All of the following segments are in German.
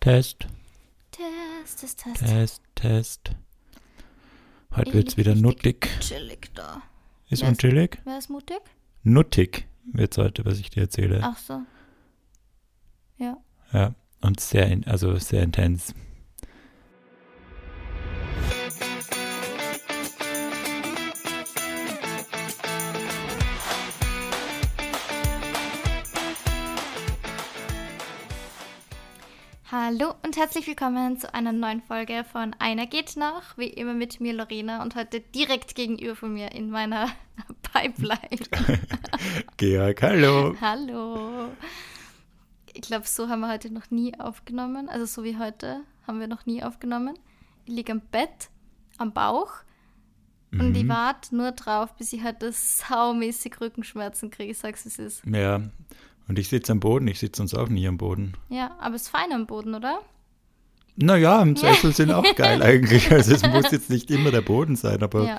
Test, Test, Test, Test. Test, Test. Heute wird's bin wieder nuttig. Chillig da. Ist Wer ist- unchillig? Wer ist mutig? Nuttig wird's heute, was ich dir erzähle. Ach so. Ja. Ja, und sehr, in, also sehr intens. Hallo und herzlich willkommen zu einer neuen Folge von Einer geht noch. Wie immer mit mir Lorena und heute direkt gegenüber von mir in meiner Pipeline. Georg, hallo. Hallo. Ich glaube, so haben wir heute noch nie aufgenommen. Also so wie heute haben wir noch nie aufgenommen. Ich liege am Bett, am Bauch und Mhm. ich warte nur drauf, bis ich heute saumäßig Rückenschmerzen kriege. Ich sag's, es ist. Ja, und ich sitze am Boden, ich sitze uns auch nie am Boden. Ja, aber es ist fein am Boden, oder? Naja, im Sessel sind auch geil eigentlich. Also es muss jetzt nicht immer der Boden sein, aber Ja.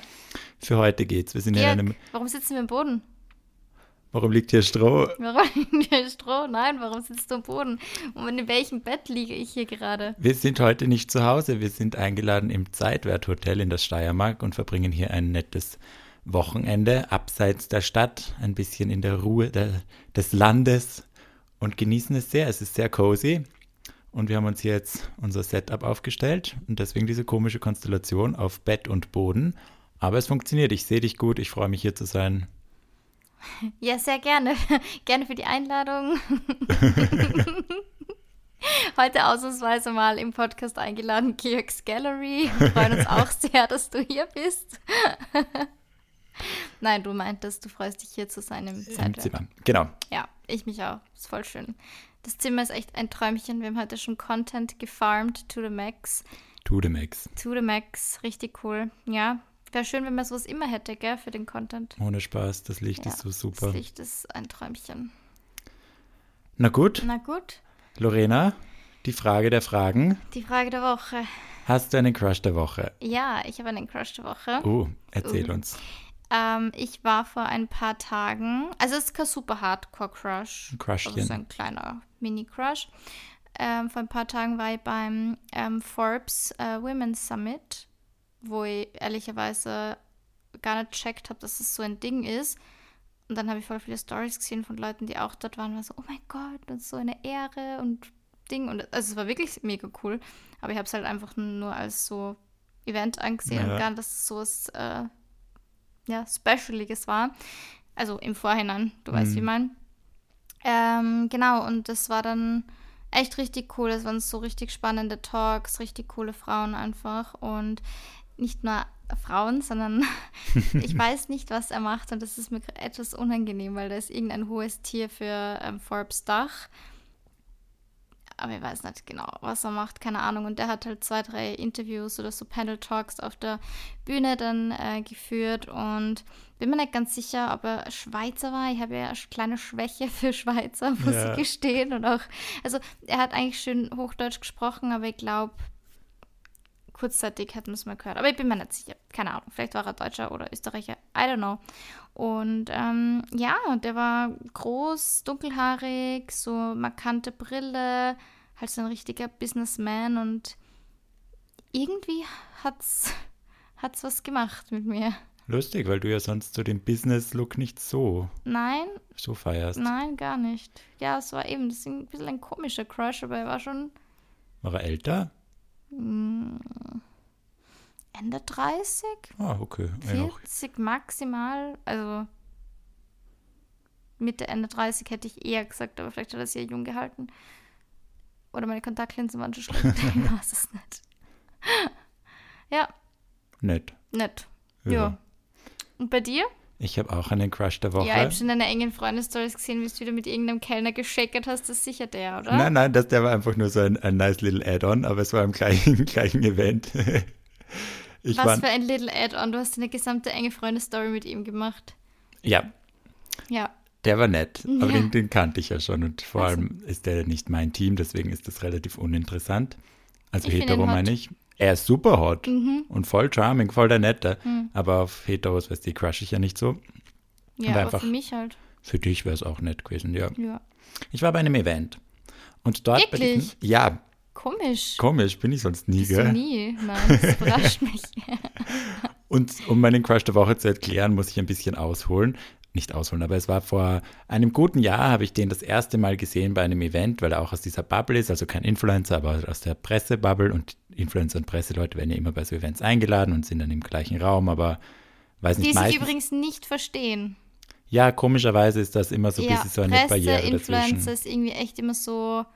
für heute geht's. Wir sind in Georg, einem. warum sitzen wir am Boden? Warum liegt hier Stroh? Warum liegt hier Stroh? Nein, warum sitzt du am Boden? Und in welchem Bett liege ich hier gerade? Wir sind heute nicht zu Hause. Wir sind eingeladen im Zeitwerthotel in der Steiermark und verbringen hier ein nettes Wochenende abseits der Stadt, ein bisschen in der Ruhe der, des Landes und genießen es sehr. Es ist sehr cozy und wir haben uns hier jetzt unser Setup aufgestellt und deswegen diese komische Konstellation auf Bett und Boden. Aber es funktioniert. Ich sehe dich gut. Ich freue mich hier zu sein. Ja, sehr gerne. gerne für die Einladung. Heute ausnahmsweise mal im Podcast eingeladen, Georgs Gallery. Wir freuen uns auch sehr, dass du hier bist. Nein, du meintest, du freust dich hier zu sein im Im Zeitwerk. Zimmer. Genau. Ja, ich mich auch. Ist voll schön. Das Zimmer ist echt ein Träumchen. Wir haben heute schon Content gefarmt to the max. To the max. To the max. Richtig cool. Ja, wäre schön, wenn man sowas immer hätte, gell, für den Content. Ohne Spaß. Das Licht Ja, ist so super. Das Licht ist ein Träumchen. Na gut, Na gut, Lorena, die Frage der Fragen. die Frage der Woche. Hast du einen Crush der Woche? Ja, ich habe einen Crush der Woche. Oh, erzähl Uh. uns. Ähm, ich war vor ein paar Tagen, also es ist kein super Hardcore-Crush. Ein Crushchen. Also so ein kleiner Mini-Crush. Ähm, vor ein paar Tagen war ich beim ähm, Forbes äh, Women's Summit, wo ich ehrlicherweise gar nicht checkt habe, dass es so ein Ding ist. Und dann habe ich voll viele Stories gesehen von Leuten, die auch dort waren, war so, oh mein Gott, und so eine Ehre und Ding. Und also es war wirklich mega cool. Aber ich habe es halt einfach nur als so Event angesehen Ja. und gar nicht, dass es so was äh, ja, Specialiges war. Also im Vorhinein, du weißt, wie ich meine. Ähm, genau, und das war dann echt richtig cool. Es waren so richtig spannende Talks, richtig coole Frauen einfach. Und nicht nur Frauen, sondern ich weiß nicht, was er macht. Und das ist mir etwas unangenehm, weil da ist irgendein hohes Tier für ähm, Forbes Dach. Aber ich weiß nicht genau, was er macht, keine Ahnung. Und der hat halt zwei, drei Interviews oder so Panel Talks auf der Bühne dann äh, geführt und bin mir nicht ganz sicher, ob er Schweizer war. Ich habe ja eine kleine Schwäche für Schweizer, muss Ja. ich gestehen. Und auch, also er hat eigentlich schön Hochdeutsch gesprochen, aber ich glaube, kurzzeitig hätten wir es mal gehört. Aber ich bin mir nicht sicher. Keine Ahnung. Vielleicht war er Deutscher oder Österreicher. I don't know. Und ähm, ja, der war groß, dunkelhaarig, so markante Brille, halt so ein richtiger Businessman und irgendwie hat's, hat's was gemacht mit mir. Lustig, weil du ja sonst so den Business-Look nicht so, Nein, so feierst. nein, gar nicht. Ja, es war eben das ist ein bisschen ein komischer Crush, aber er war schon War er älter? Mm, Ende 30, Ah, okay. Ja, auch. 40 maximal. Also Mitte, Ende 30 hätte ich eher gesagt, aber vielleicht hat er sehr jung gehalten. Oder meine Kontaktlinsen waren schon schlecht. ich weiß es nicht. ja, Nett. nett. Ja. Ja. Und bei dir? Ich habe auch einen Crush der Woche. Ja, ich habe schon deine engen Freunde-Stories gesehen, wie du wieder mit irgendeinem Kellner geschäkert hast. Das ist sicher der, oder? Nein, nein, das, der war einfach nur so ein, ein nice little Add-on, aber es war im gleichen, gleichen Event. ich Was war, für ein Little Add-on. Du hast eine gesamte enge Freunde-Story mit ihm gemacht. ja, Ja. der war nett, aber Ja. den, den kannte ich ja schon und vor Also. allem ist der nicht mein Team, deswegen ist das relativ uninteressant. Also Ich hetero meine ich. Er ist super hot Mhm. und voll charming, voll der Nette, aber auf Heteros, weißt du, crush ich ja nicht so. Ja, Und aber einfach- für mich halt. Für dich wäre es auch nett gewesen, ja. Ja. Ich war bei einem Event und dort Wirklich? diesem, ja, Komisch. Komisch, bin ich sonst nie, Bist du gell? nie. Nein, das überrascht mich. Und um meinen Crush der Woche zu erklären, muss ich ein bisschen ausholen. Nicht ausholen, aber es war vor einem guten Jahr, habe ich den das erste Mal gesehen bei einem Event, weil er auch aus dieser Bubble ist, also kein Influencer, aber aus der Pressebubble. Und Influencer und Presseleute werden ja immer bei so Events eingeladen und sind dann im gleichen Raum, aber weiß Die nicht, sich meistens. übrigens nicht verstehen. Ja, komischerweise ist das immer so ein ja, bisschen so eine Presse, Barriere Influencer dazwischen. ist irgendwie echt immer so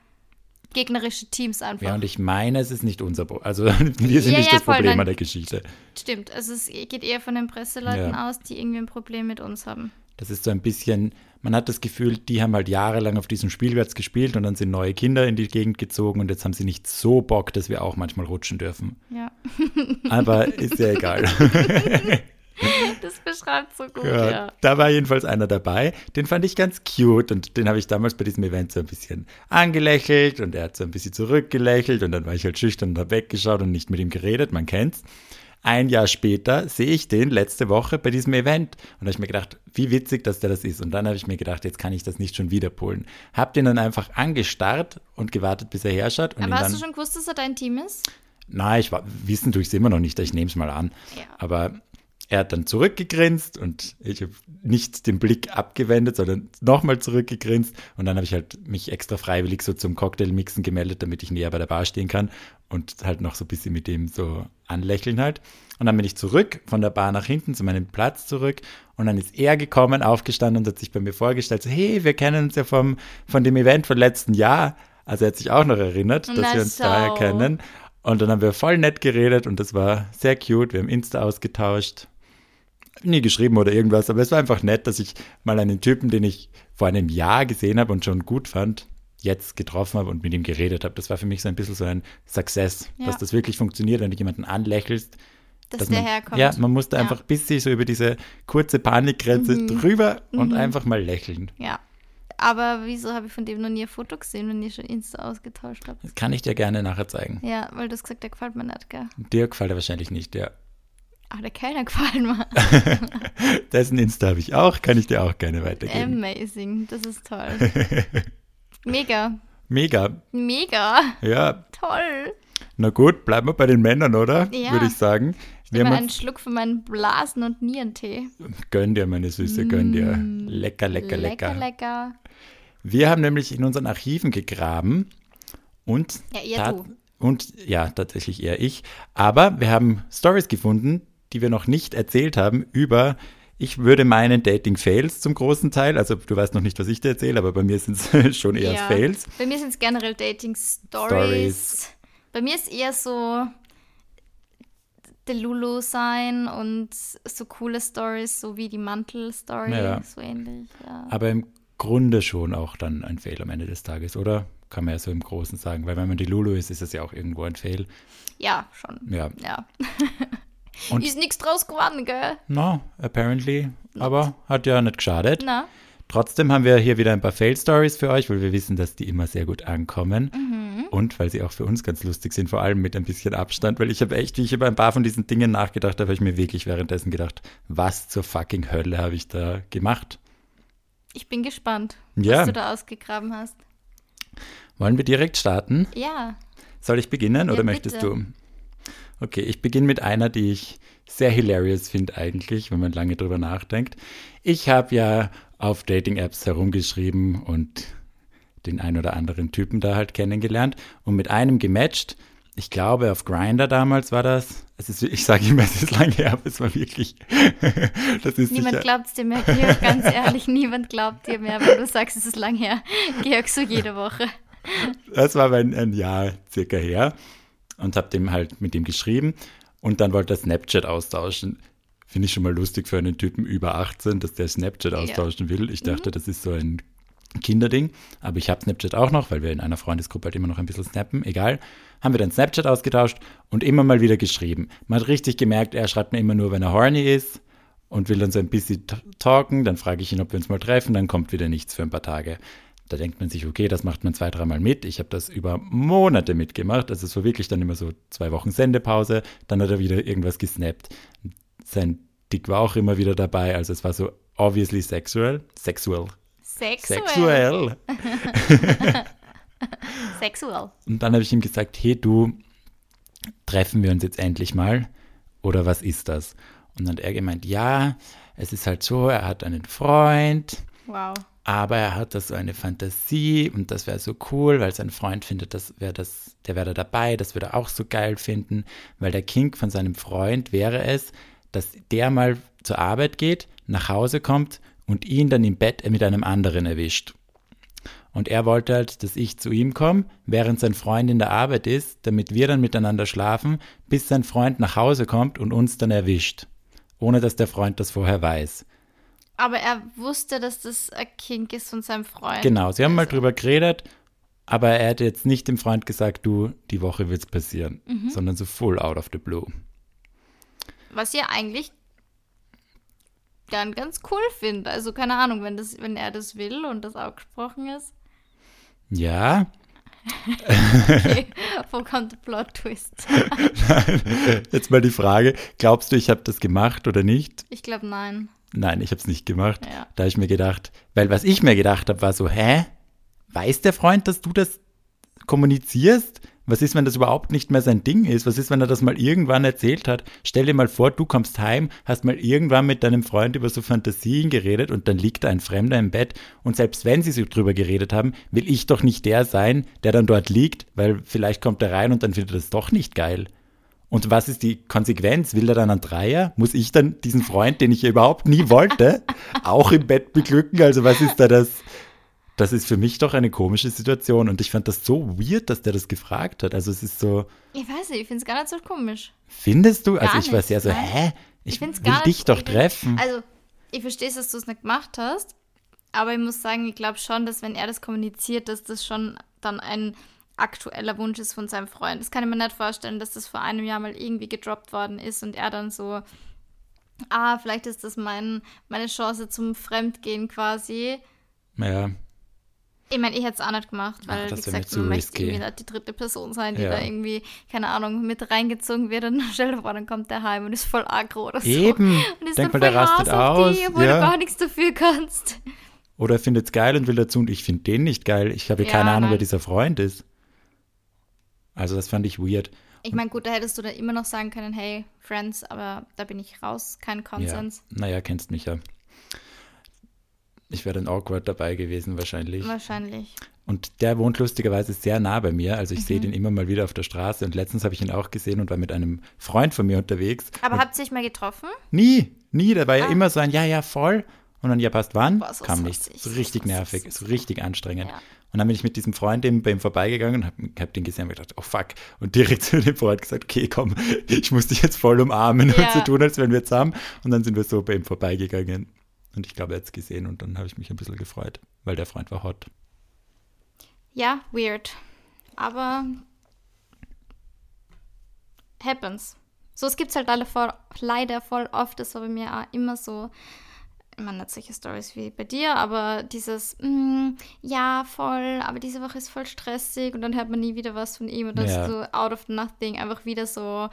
gegnerische Teams einfach. Ja, und ich meine, es ist nicht unser Problem. Also wir sind Ja, nicht ja, das voll, Problem an der Geschichte. Stimmt, also es geht eher von den Presseleuten Ja. aus, die irgendwie ein Problem mit uns haben. Das ist so ein bisschen, man hat das Gefühl, die haben halt jahrelang auf diesem Spielplatz gespielt und dann sind neue Kinder in die Gegend gezogen und jetzt haben sie nicht so Bock, dass wir auch manchmal rutschen dürfen. Ja, Aber ist ja egal. das beschreibt so gut, Ja, ja. Da war jedenfalls einer dabei, den fand ich ganz cute und den habe ich damals bei diesem Event so ein bisschen angelächelt und er hat so ein bisschen zurückgelächelt und dann war ich halt schüchtern und habe weggeschaut und nicht mit ihm geredet, man kennt's. Ein Jahr später sehe ich den letzte Woche bei diesem Event und da habe ich mir gedacht, wie witzig, dass der das ist. Und dann habe ich mir gedacht, jetzt kann ich das nicht schon wieder polen. Hab den dann einfach angestarrt und gewartet, bis er herschaut. Und Aber dann, hast du schon gewusst, dass er dein Team ist? Nein, ich war, wissen tue ich es immer noch nicht, ich nehme es mal an. Ja. Aber er hat dann zurückgegrinst und ich habe nicht den Blick abgewendet, sondern nochmal zurückgegrinst. Und dann habe ich halt mich extra freiwillig so zum Cocktailmixen gemeldet, damit ich näher bei der Bar stehen kann und halt noch so ein bisschen mit dem so anlächeln halt. Und dann bin ich zurück von der Bar nach hinten zu meinem Platz zurück. Und dann ist er gekommen, aufgestanden und hat sich bei mir vorgestellt, so, hey, wir kennen uns ja vom, von dem Event von letzten Jahr. Also er hat sich auch noch erinnert, dass Na wir uns daher schau. kennen. Und dann haben wir voll nett geredet und das war sehr cute. Wir haben Insta ausgetauscht. Nie geschrieben oder irgendwas, aber es war einfach nett, dass ich mal einen Typen, den ich vor einem Jahr gesehen habe und schon gut fand, jetzt getroffen habe und mit ihm geredet habe. Das war für mich so ein bisschen so ein Success, Ja. dass das wirklich funktioniert, wenn du jemanden anlächelst. Dass dass der man, herkommt. Ja, man musste Ja. einfach ein bisschen so über diese kurze Panikgrenze drüber und einfach mal lächeln. Ja. Aber wieso habe ich von dem noch nie ein Foto gesehen, wenn ihr schon Insta ausgetauscht habt? Das kann ich dir gerne nachher zeigen. Ja, weil du hast gesagt, der gefällt mir nicht, gell? Dir gefällt er wahrscheinlich nicht, ja. Ach, der Kellner gefällt mir. Dessen Insta habe ich auch, kann ich dir auch gerne weitergeben. Amazing, das ist toll. Mega, Mega, mega, ja. toll. Na gut, bleiben wir bei den Männern, oder? Ja. Würde ich sagen. Immer haben einen Schluck von meinem Blasen- und Nierentee. gönn dir, meine Süße, gönn dir. Lecker, lecker, lecker. Lecker, lecker. Wir haben nämlich in unseren Archiven gegraben und, Ja, tat- du. und ja, tatsächlich eher ich. Aber wir haben Stories gefunden, die wir noch nicht erzählt haben über, ich würde meinen Dating-Fails zum großen Teil. Also du weißt noch nicht, was ich dir erzähle, aber bei mir sind es schon eher Ja. Fails. Bei mir sind es generell Dating-Stories. Stories. Bei mir ist eher so der Lulu sein und so coole Stories, so wie die Mantel-Story, Ja. so ähnlich. Ja. Aber im Grunde schon auch dann ein Fail am Ende des Tages, oder? Kann man ja so im Großen sagen, weil wenn man die Lulu ist, ist es ja auch irgendwo ein Fail. ja, schon. Ja. Ja. Und- ist nichts draus geworden, gell? No, apparently. Aber hat ja nicht geschadet. Na? Trotzdem haben wir hier wieder ein paar Fail-Stories für euch, weil wir wissen, dass die immer sehr gut ankommen. Mhm. Und weil sie auch für uns ganz lustig sind, vor allem mit ein bisschen Abstand. Weil ich habe echt, wie ich über ein paar von diesen Dingen nachgedacht habe, habe ich mir wirklich währenddessen gedacht, was zur fucking Hölle habe ich da gemacht? Ich bin gespannt, Ja. was du da ausgegraben hast. Wollen wir direkt starten? Ja. Soll ich beginnen Ja, oder möchtest bitte. du? Okay, ich beginne mit einer, die ich sehr hilarious finde eigentlich, wenn man lange drüber nachdenkt. Ich habe ja auf Dating-Apps herumgeschrieben und den ein oder anderen Typen da halt kennengelernt und mit einem gematcht. Ich glaube, auf Grinder damals war das. Es ist, ich sage immer, es ist lange her, aber es war wirklich. das ist Niemand glaubt es dir mehr, Georg, ganz ehrlich, niemand glaubt dir mehr, wenn du sagst, es ist lang her. Georg, so jede Woche. Das war ein, ein Jahr circa her und habe dem halt mit dem geschrieben und dann wollte er Snapchat austauschen. Finde ich schon mal lustig für einen Typen über 18, dass der Snapchat austauschen will. Ich dachte, das ist so ein Kinderding, aber ich habe Snapchat auch noch, weil wir in einer Freundesgruppe halt immer noch ein bisschen snappen, egal. Haben wir dann Snapchat ausgetauscht und immer mal wieder geschrieben. Man hat richtig gemerkt, er schreibt mir immer nur, wenn er horny ist und will dann so ein bisschen talken, dann frage ich ihn, ob wir uns mal treffen, dann kommt wieder nichts für ein paar Tage. Da denkt man sich, okay, das macht man zwei, dreimal mit. Ich habe das über Monate mitgemacht. Also es war wirklich dann immer so zwei Wochen Sendepause. Dann hat er wieder irgendwas gesnappt. Sein Dick war auch immer wieder dabei. Also es war so obviously sexual. Sexual. Sexuell. Sexuell. Sexual. Und dann habe ich ihm gesagt, hey du, treffen wir uns jetzt endlich mal? Oder was ist das? Und dann hat er gemeint, ja, es ist halt so, er hat einen Freund, Wow. Aber er hat da so eine Fantasie und das wäre so cool, weil sein Freund findet, das wäre das, der wäre da dabei, das würde er auch so geil finden, weil der Kink von seinem Freund wäre es, dass der mal zur Arbeit geht, nach Hause kommt und ihn dann im Bett mit einem anderen erwischt. Und er wollte halt, dass ich zu ihm komme, während sein Freund in der Arbeit ist, damit wir dann miteinander schlafen, bis sein Freund nach Hause kommt und uns dann erwischt. Ohne dass der Freund das vorher weiß. Aber er wusste, dass das ein Kink ist von seinem Freund. Genau, sie haben mal Also- drüber geredet, aber er hat jetzt nicht dem Freund gesagt, du, die Woche wird's passieren, Mhm. sondern so full out of the blue. Was ich eigentlich dann ganz cool finde. Also keine Ahnung, wenn, das, wenn er das will und das auch gesprochen ist. Ja, Okay, wo kommt der Plot-Twist? jetzt mal die Frage, glaubst du, ich habe das gemacht oder nicht? Ich glaube, nein. Nein, ich habe es nicht gemacht. Ja. Da habe ich mir gedacht, weil was ich mir gedacht habe, war so, hä? Weiß der Freund, dass du das kommunizierst? Was ist, wenn das überhaupt nicht mehr sein Ding ist? Was ist, wenn er das mal irgendwann erzählt hat? Stell dir mal vor, du kommst heim, hast mal irgendwann mit deinem Freund über so Fantasien geredet und dann liegt da ein Fremder im Bett und selbst wenn sie so drüber geredet haben, will ich doch nicht der sein, der dann dort liegt, weil vielleicht kommt er rein und dann findet er das doch nicht geil. Und was ist die Konsequenz? Will er dann einen Dreier? Muss ich dann diesen Freund, den ich ja überhaupt nie wollte, auch im Bett beglücken? Also was ist da das? Das ist für mich doch eine komische Situation. Und ich fand das so weird, dass der das gefragt hat. Also es ist so, Ich weiß nicht, ich finde es gar nicht so komisch. findest du? Also Gar ich war nicht, sehr so, nein. hä? Ich, Ich finde es will gar dich nicht. doch ich treffen. Also, ich verstehe, dass du es nicht gemacht hast, aber ich muss sagen, ich glaube schon, dass wenn er das kommuniziert, dass das schon dann ein aktueller Wunsch ist von seinem Freund. Das kann ich mir nicht vorstellen, dass das vor einem Jahr mal irgendwie gedroppt worden ist und er dann so, ah, vielleicht ist das mein, meine Chance zum Fremdgehen quasi. ja, Ich meine, ich hätte es auch nicht gemacht, weil, Ach, wie gesagt, man möchte irgendwie nicht die dritte Person sein, die Ja. da irgendwie, keine Ahnung, mit reingezogen wird und stell dir vor, dann kommt der heim und ist voll aggro oder so. eben. Und ist Denk mal, der voll rastet aus. Die, obwohl du Ja. gar nichts dafür kannst. Oder er findet es geil und will dazu und ich finde den nicht geil. Ich habe Ja, keine Ahnung, wer nein. dieser Freund ist. Also das fand ich weird. Ich meine, gut, da hättest du dann immer noch sagen können, hey, Friends, aber da bin ich raus, kein Konsens. Ja. Naja, kennst mich ja. Ich wäre dann awkward dabei gewesen wahrscheinlich. Wahrscheinlich. Und der wohnt lustigerweise sehr nah bei mir. Also ich Mhm. sehe den immer mal wieder auf der Straße. Und letztens habe ich ihn auch gesehen und war mit einem Freund von mir unterwegs. Aber habt ihr euch mal getroffen? nie, nie. Da war ja Ah. immer so ein Ja, ja, voll. Und dann, ja, passt wann? Boah, so Kam nichts. So richtig nervig, so richtig anstrengend. Ja. Und dann bin ich mit diesem Freund eben bei ihm vorbeigegangen und habe hab den gesehen und gedacht, oh fuck. Und direkt zu dem Freund gesagt, okay, komm, ich muss dich jetzt voll umarmen und Ja. so tun, als wären wir zusammen. Und dann sind wir so bei ihm vorbeigegangen. Und ich glaube, er hat es gesehen und dann habe ich mich ein bisschen gefreut, weil der Freund war hot. Ja, weird. Aber happens. So, es gibt halt alle voll, leider voll oft, das war bei mir auch immer so, meine, nicht solche Stories wie bei dir, aber dieses, mm, ja, voll, aber diese Woche ist voll stressig und dann hört man nie wieder was von ihm und das Ja. ist so out of nothing, einfach wieder so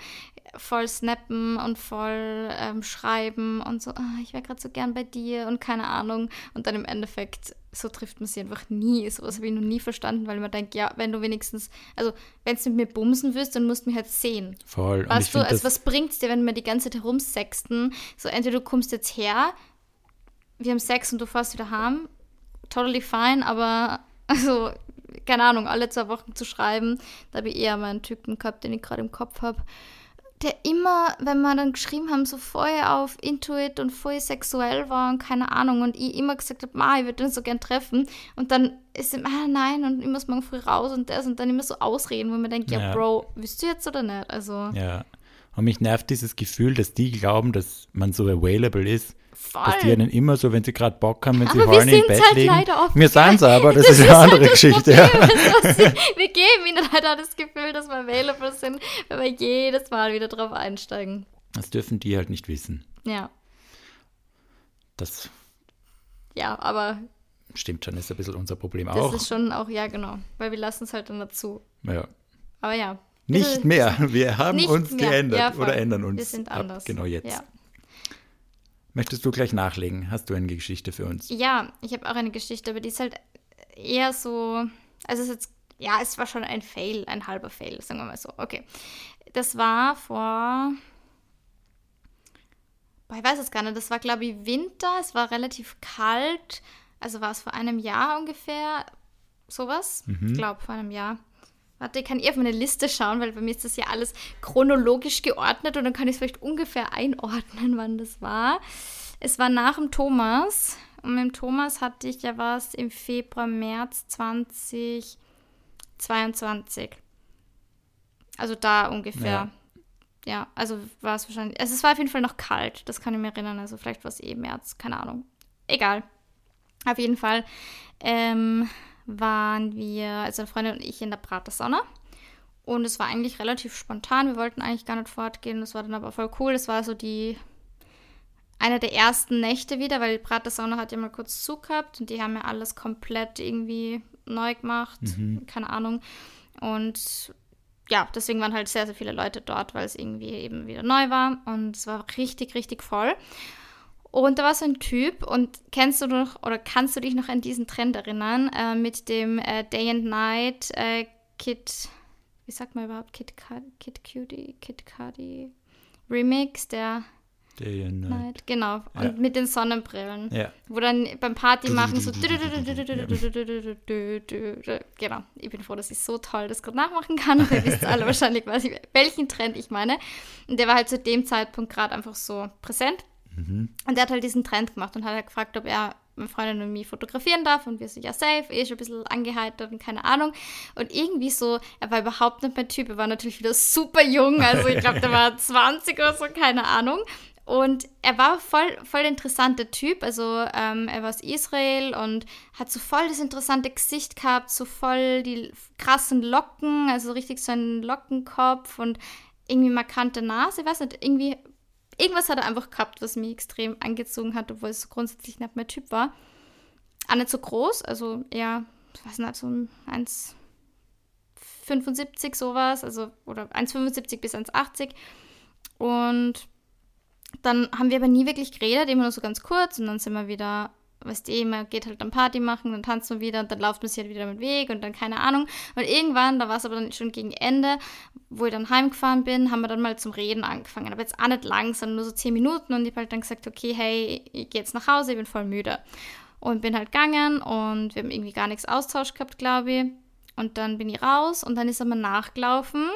voll snappen und voll ähm, schreiben und so, ah, ich wäre gerade so gern bei dir und keine Ahnung. Und dann im Endeffekt, so trifft man sie einfach nie. Sowas habe ich noch nie verstanden, weil man denkt, ja, wenn du wenigstens, also wenn du mit mir bumsen willst, dann musst du mich halt sehen. Voll. und ich Weißt du, also was bringt's dir, wenn wir die ganze Zeit herumsexten? So, entweder du kommst jetzt her, wir haben Sex und du fährst wieder heim, totally fine, aber also, keine Ahnung, alle zwei Wochen zu schreiben, da habe ich eher mal einen Typen gehabt, den ich gerade im Kopf habe, der immer, wenn wir dann geschrieben haben, so voll auf Intuit und voll sexuell war und keine Ahnung und ich immer gesagt habe, Ma, ich würde den so gern treffen und dann ist ihm, ah nein und ich muss morgen früh raus und das und dann immer so ausreden, wo man denkt, ja, Ja. Bro, willst du jetzt oder nicht? Also, ja. Und mich nervt dieses Gefühl, dass die glauben, dass man so available ist. voll. Dass die einen immer so, wenn sie gerade Bock haben, wenn sie Aber wir horny im Bett halt liegen. Wir sind aber, das, Das ist eine halt andere das Geschichte. Ja. sie- wir geben ihnen halt auch das Gefühl, dass wir available sind, weil wir jedes Mal wieder drauf einsteigen. Das dürfen die halt nicht wissen. Ja, Das ja, aber stimmt schon, ist ein bisschen unser Problem das auch. ist schon auch, ja genau, weil wir lassen es halt dann dazu. Ja. Aber ja. Nicht bisschen- mehr. Wir haben nicht uns mehr. geändert Ja, oder ändern uns. Wir sind ab anders. Genau jetzt. Ja, Möchtest du gleich nachlegen? Hast du eine Geschichte für uns? ja ich habe auch eine Geschichte, aber die ist halt eher so, also es ist jetzt ja, es war schon ein Fail, ein halber Fail, sagen wir mal so. Okay. Das war vor. Boah, ich weiß es gar nicht. Das war, glaube ich, Winter. Es war relativ kalt. Also war es vor einem Jahr ungefähr. Sowas. Mhm. Ich glaube, vor einem Jahr. Warte, ich kann eh auf meine Liste schauen, weil bei mir ist das ja alles chronologisch geordnet und dann kann ich es vielleicht ungefähr einordnen, wann das war. Es war nach dem Thomas. Und mit dem Thomas hatte ich ja was im Februar, März 2022. Also da ungefähr. Ja. Ja, also war es wahrscheinlich. Also es war auf jeden Fall noch kalt, das kann ich mir erinnern. Also vielleicht war es eh März, keine Ahnung. Egal. Auf jeden Fall ähm, waren wir, also eine Freundin und ich, in der Pratersauna. Und es war eigentlich relativ spontan. Wir wollten eigentlich gar nicht fortgehen. Das war dann aber voll cool. Das war so die eine der ersten Nächte wieder, weil die Pratersauna hat ja mal kurz zu gehabt und die haben ja alles komplett irgendwie neu gemacht. Keine Ahnung. Und ja, deswegen waren halt sehr, sehr viele Leute dort, weil es irgendwie eben wieder neu war. Und es war richtig, richtig voll. Und da war so ein Typ, und kennst du noch oder kannst du dich noch an diesen Trend erinnern, äh, mit dem äh, Day and Night äh, Kid, wie sagt man überhaupt, Kid, Kid Cutie, Kid Cudi Remix, der Day and Night. Night, genau, und Ja. mit den Sonnenbrillen, Ja. wo dann beim Party machen so genau, ich bin froh, dass ich so toll das gerade nachmachen kann, aber ihr wisst alle wahrscheinlich, ich, welchen Trend ich meine. Und der war halt zu dem Zeitpunkt gerade einfach so präsent. Und der hat halt diesen Trend gemacht und hat halt gefragt, ob er meine Freundin und mich fotografieren darf. Und wir so, ja, safe, eh schon ein bisschen angeheitert und keine Ahnung. Und irgendwie so, er war überhaupt nicht mein Typ. Er war natürlich wieder super jung. Also ich glaube, der war 20 oder so, keine Ahnung. Und er war voll, voll der interessante Typ. Also ähm, er war aus Israel und hat so voll das interessante Gesicht gehabt, so voll die krassen Locken, also richtig so einen Lockenkopf und irgendwie markante Nase. Ich weiß nicht, irgendwie irgendwas hat er einfach gehabt, was mich extrem angezogen hat, obwohl es grundsätzlich nicht mein Typ war. Auch nicht so groß, also eher, ich weiß nicht, so ein 1,75 sowas, also oder 1,75 bis 1,80. Und dann haben wir aber nie wirklich geredet, immer nur so ganz kurz und dann sind wir wieder, weißt du, man geht halt dann Party machen, dann tanzt man wieder und dann läuft man sich halt wieder mit Weg und dann keine Ahnung. Und irgendwann, da war es aber dann schon gegen Ende, wo ich dann heimgefahren bin, haben wir dann mal zum Reden angefangen. Aber jetzt auch nicht lang, sondern nur so zehn Minuten und ich habe halt dann gesagt, okay, hey, ich gehe jetzt nach Hause, ich bin voll müde. Und bin halt gegangen und wir haben irgendwie gar nichts Austausch gehabt, glaube ich. Und dann bin ich raus und dann ist er mal nachgelaufen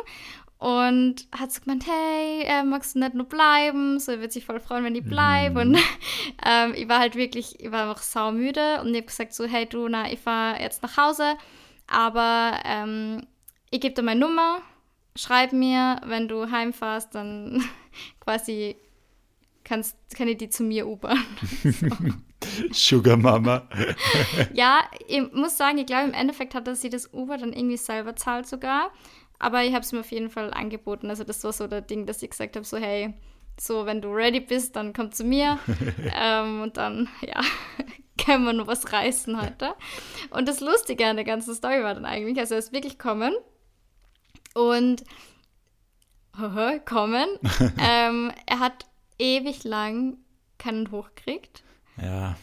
und hat so gemeint, hey, äh, magst du nicht nur bleiben? So, er wird sich voll freuen, wenn ich bleibe. Und ähm, ich war halt wirklich, ich war einfach saumüde und ich habe gesagt so, hey du, na, ich fahre jetzt nach Hause, aber ähm, ich gebe dir meine Nummer, schreib mir, wenn du heimfährst, dann quasi kannst, kann ich die zu mir ubern. Sugar Mama. ja, ich muss sagen, ich glaube, im Endeffekt hat er sich das Uber dann irgendwie selber zahlt sogar. Aber ich habe es mir auf jeden Fall angeboten. Also das war so der Ding, dass ich gesagt habe, so hey, so wenn du ready bist, dann komm zu mir. ähm, und dann, ja, können wir nur was reißen heute. Und das Lustige an der ganzen Story war dann eigentlich, also er ist wirklich kommen und kommen. ähm, er hat ewig lang keinen hochgekriegt. Ja.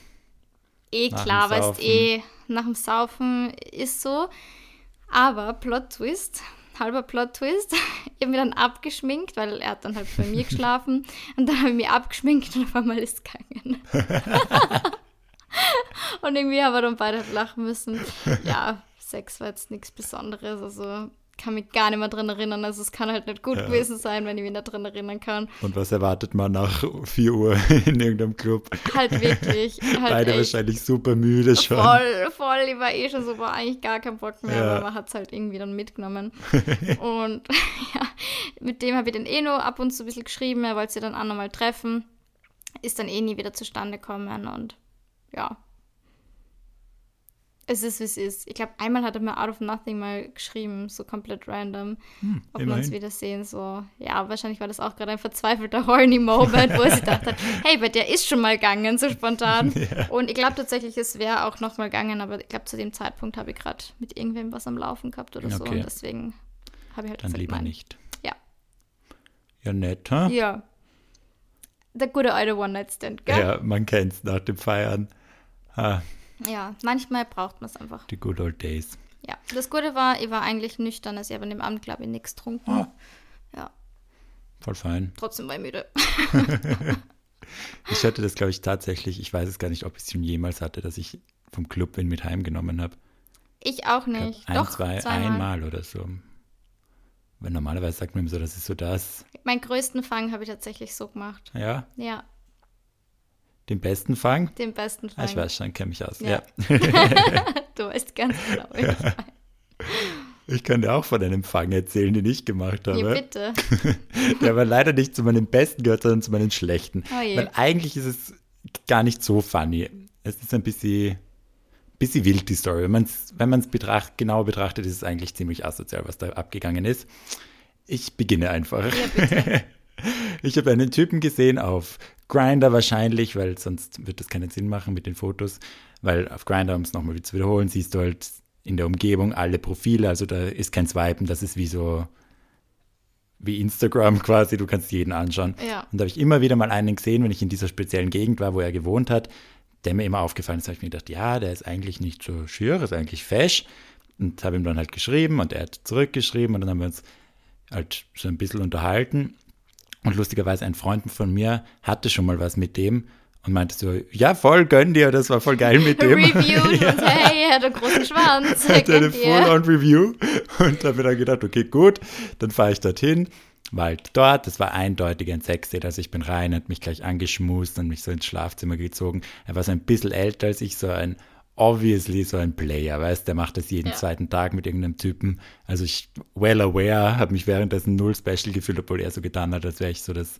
Eh klar, weißt eh, nach dem Saufen ist so. Aber Plot Twist, halber Plot Twist, ich habe mir dann abgeschminkt, weil er hat dann halt bei mir geschlafen und dann habe ich mich abgeschminkt und auf einmal ist es gegangen. und irgendwie haben wir dann beide lachen müssen. Ja, Sex war jetzt nichts Besonderes, also kann mich gar nicht mehr drin erinnern. Also es kann halt nicht gut Ja. gewesen sein, wenn ich mich nicht drin erinnern kann. Und was erwartet man nach 4 Uhr in irgendeinem Club? Halt wirklich. Halt Beide echt. wahrscheinlich super müde schon. Voll, voll. Ich war eh schon so, war eigentlich gar kein Bock mehr, Ja. aber man hat es halt irgendwie dann mitgenommen. und ja, mit dem habe ich dann eh nur ab und zu ein bisschen geschrieben. Er wollte sie dann auch nochmal treffen. Ist dann eh nie wieder zustande gekommen und ja. Es ist, wie es ist. Ich glaube, einmal hat er mir out of nothing mal geschrieben, so komplett random, Hm, ob wir uns immerhin. wiedersehen. So, ja, wahrscheinlich war das auch gerade ein verzweifelter horny Moment, wo er sich dachte, hey, bei der ist schon mal gegangen, so spontan. Und ich glaube tatsächlich, es wäre auch noch mal gegangen, aber ich glaube, zu dem Zeitpunkt habe ich gerade mit irgendwem was am Laufen gehabt oder so. Okay. Und deswegen habe ich halt Dann gesagt, lieber nein. nicht. Ja. Ja, nett, ha? Ja. Der gute alte One-Night-Stand, gell? Ja, man kennt's nach dem Feiern. Ah, Ja, manchmal braucht man es einfach. die good old days. Ja, das Gute war, ich war eigentlich nüchtern, also ich habe an dem Abend, glaube ich, nichts getrunken. Ah. Ja, Voll fein. trotzdem war ich müde. Ich hatte das, glaube ich, tatsächlich, ich weiß es gar nicht, ob ich es schon jemals hatte, dass ich vom Club wen mit heimgenommen habe. Ich auch Ich nicht. Ein, Doch, zwei, zweimal. einmal oder so. Weil normalerweise sagt man immer so, das ist so das. Meinen größten Fang habe ich tatsächlich so gemacht. Ja, Ja, den besten Fang. den besten Ah, Fang. ich weiß schon, kenne mich aus. Ja. Ja. Du weißt ganz genau. wie ich meine. Ich kann dir auch von einem Fang erzählen, den ich gemacht Ja, habe. bitte. Der aber leider nicht zu meinen besten gehört, sondern zu meinen schlechten. Oh. Weil eigentlich ist es gar nicht so funny. Es ist ein bisschen, bisschen wild, die Story. Wenn man es wenn man's betracht, genau betrachtet, ist es eigentlich ziemlich asozial, was da abgegangen ist. Ich beginne einfach. Ja. Ich habe einen Typen gesehen auf Grinder wahrscheinlich, weil sonst wird das keinen Sinn machen mit den Fotos. Weil auf Grinder, um es nochmal zu wiederholen, siehst du halt in der Umgebung alle Profile. Also da ist kein Swipen, das ist wie so wie Instagram quasi, du kannst jeden anschauen. Ja. Und da habe ich immer wieder mal einen gesehen, wenn ich in dieser speziellen Gegend war, wo er gewohnt hat, der mir immer aufgefallen ist. Da habe ich mir gedacht, ja, der ist eigentlich nicht so schier, ist eigentlich fesch. Und habe ihm dann halt geschrieben und er hat zurückgeschrieben und dann haben wir uns halt so ein bisschen unterhalten. Und lustigerweise ein Freund von mir hatte schon mal was mit dem und meinte so, ja voll, gönn dir, das war voll geil mit dem. Reviewed ja. und hey, er hat einen großen Schwanz. Hatte eine? Full-on-Review und habe mir dann gedacht, okay, gut, dann fahre ich dorthin, war halt dort, das war eindeutig ein Sexdate, also ich bin rein, hat mich gleich angeschmust und mich so ins Schlafzimmer gezogen. Er war so ein bisschen älter als ich, so ein, obviously so ein Player, weißt, der macht das jeden Ja. zweiten Tag mit irgendeinem Typen. Also ich, well aware, habe mich währenddessen null special gefühlt, obwohl er so getan hat, als wäre ich so das,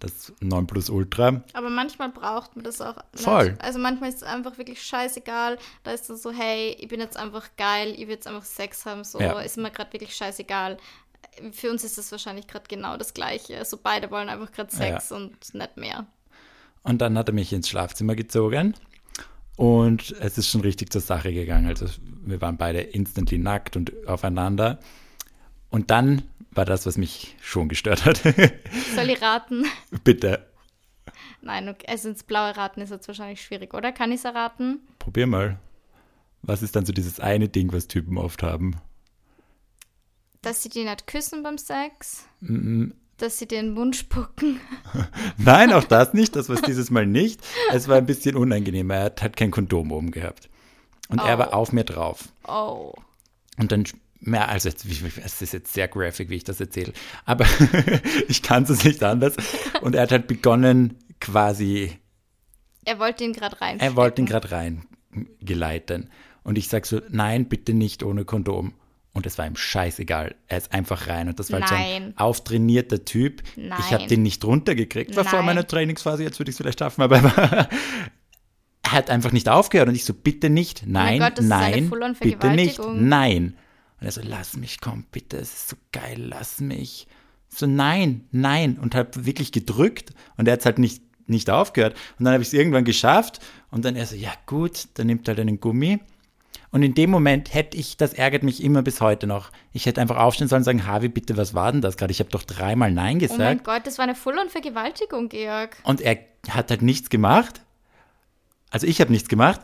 das Nonplusultra. Aber manchmal braucht man das auch. Voll. Also manchmal ist es einfach wirklich scheißegal. Da ist dann so, hey, ich bin jetzt einfach geil, ich will jetzt einfach Sex haben. So Ja. ist mir gerade wirklich scheißegal. Für uns ist das wahrscheinlich gerade genau das Gleiche. Also beide wollen einfach gerade Sex und nicht mehr. Und dann hat er mich ins Schlafzimmer gezogen und es ist schon richtig zur Sache gegangen. Also wir waren beide instantly nackt und aufeinander. Und dann war das, was mich schon gestört hat. Soll ich raten? Bitte, Nein, okay. also ins blaue Raten ist jetzt wahrscheinlich schwierig, oder? Kann ich es erraten? probier mal. Was ist dann so dieses eine Ding, was Typen oft haben? Dass sie die nicht küssen beim Sex? Mm, Dass sie den Mund spucken? Nein, auch das nicht. Das war es dieses Mal nicht. Es war ein bisschen unangenehm. Er hat, hat kein Kondom oben gehabt. Und er Oh. war auf mir drauf. Oh. Und dann, mehr, also es ist jetzt sehr graphic, wie ich das erzähle, aber ich kann es nicht anders. Und er hat halt begonnen, quasi, Er wollte ihn gerade rein. er wollte ihn gerade reingeleiten. Und ich sag so, nein, bitte nicht ohne Kondom. Und es war ihm scheißegal. Er ist einfach rein. Und das war halt so ein Nein. auftrainierter Typ. Ich habe Nein. den nicht runtergekriegt. War vor Nein. meiner Trainingsphase, jetzt würde ich es vielleicht schaffen, aber er, hat einfach nicht aufgehört. Und ich so, bitte nicht, nein, Gott, das ist eine nein, bitte nicht, nein. Und er so, lass mich, komm, bitte, es ist so geil, lass mich. So, nein, nein. Und habe wirklich gedrückt und er hat halt nicht, nicht aufgehört. Und dann habe ich es irgendwann geschafft und dann er so, ja gut, dann nimmt er halt einen Gummi. Und in dem Moment hätte ich, das ärgert mich immer bis heute noch, ich hätte einfach aufstehen sollen und sagen, Harvey, bitte, was war denn das gerade? Ich habe doch dreimal Nein Oh mein gesagt. Gott, das war eine Full-on-Vergewaltigung, Georg. und er hat halt nichts gemacht. Also ich habe nichts gemacht.